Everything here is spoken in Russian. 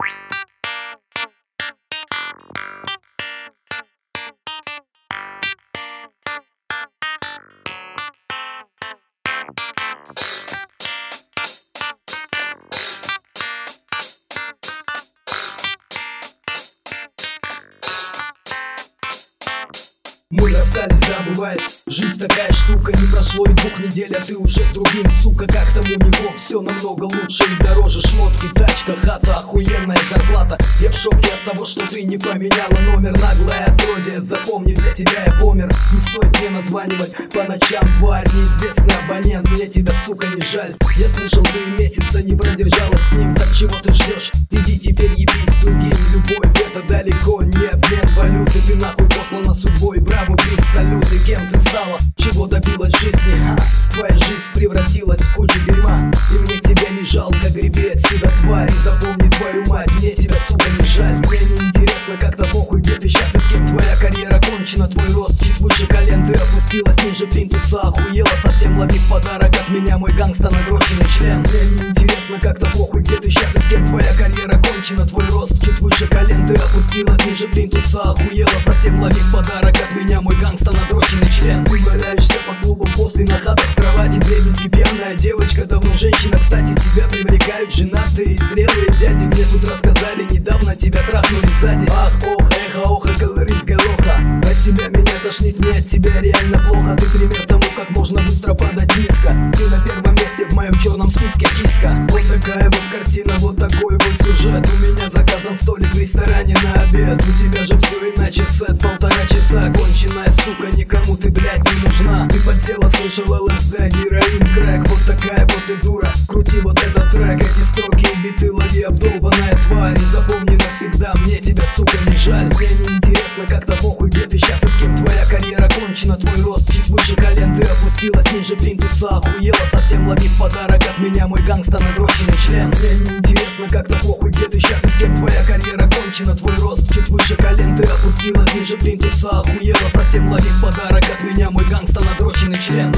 Мы расстались, да, бывает Жизнь такая штука, не прошло и двух недель А ты уже с другим, сука, как там у него. Все намного лучше и дороже Шмотки, тачка, хата, в шоке от того, что ты не поменяла номер. Наглая отродье, запомни, для тебя я помер. Не стоит мне названивать по ночам Тварь, неизвестный абонент, мне тебя, сука, не жаль. Я слышал, ты месяца не продержалась с ним. Так чего ты ждешь? Иди теперь ебись с другим Любовь. Это далеко не обмен валюты. Ты нахуй послана судьбой, браву, без салют. И кем ты стала, чего добилась жизни? Твоя жизнь превратилась в кучу дерьма. И мне тебя не жалко, греби отсюда, тварь. И запомни твою мать, мне тебя, кончена, твой рост. Чуть выше колен Ты опустилась ниже плинтуса, охуела. Совсем лови подарок от меня, мой гангста надроченный член. Мне не интересно, как-то похуй, где ты сейчас и с кем Твоя карьера кончена, твой рост чуть выше колен Ты опустилась ниже плинтуса, охуела. Совсем лови подарок от меня мой гангста надроченный член. Ты валяешься по клубам после нахата в кровати. Дребезги пьяная девочка, давно женщина. Кстати, тебя привлекают женатые и зрелые дяди. Мне тут рассказали, недавно тебя трахнули сзади. Ах, ох, тебя реально плохо. Ты пример тому, как можно быстро падать низко. Ты на первом месте в моем черном списке киска Вот такая вот картина, вот такой вот сюжет. У меня заказан столик в ресторане на обед. У тебя же все иначе, сет полтора часа. Конченая сука, никому ты, блядь, не нужна. Ты подсела, слышал ЛСД, героин, крэк Вот такая вот ты дура, крути вот этот трек. Эти строки и биты лови, обдолбанная тварь. И запомни навсегда, мне тебя, сука, не жаль. Мне не интересно, как-то похуй, где ты опустилась ниже плинтуса, охуела Совсем. Лови подарок от меня, мой гангста надроченный член. Мне не интересно, как-то похуй, где ты сейчас и с кем Твоя карьера кончена, твой рост чуть выше колен Ты опустилась ниже плинтуса, охуела Совсем. Ловить подарок от меня мой гангста надроченный член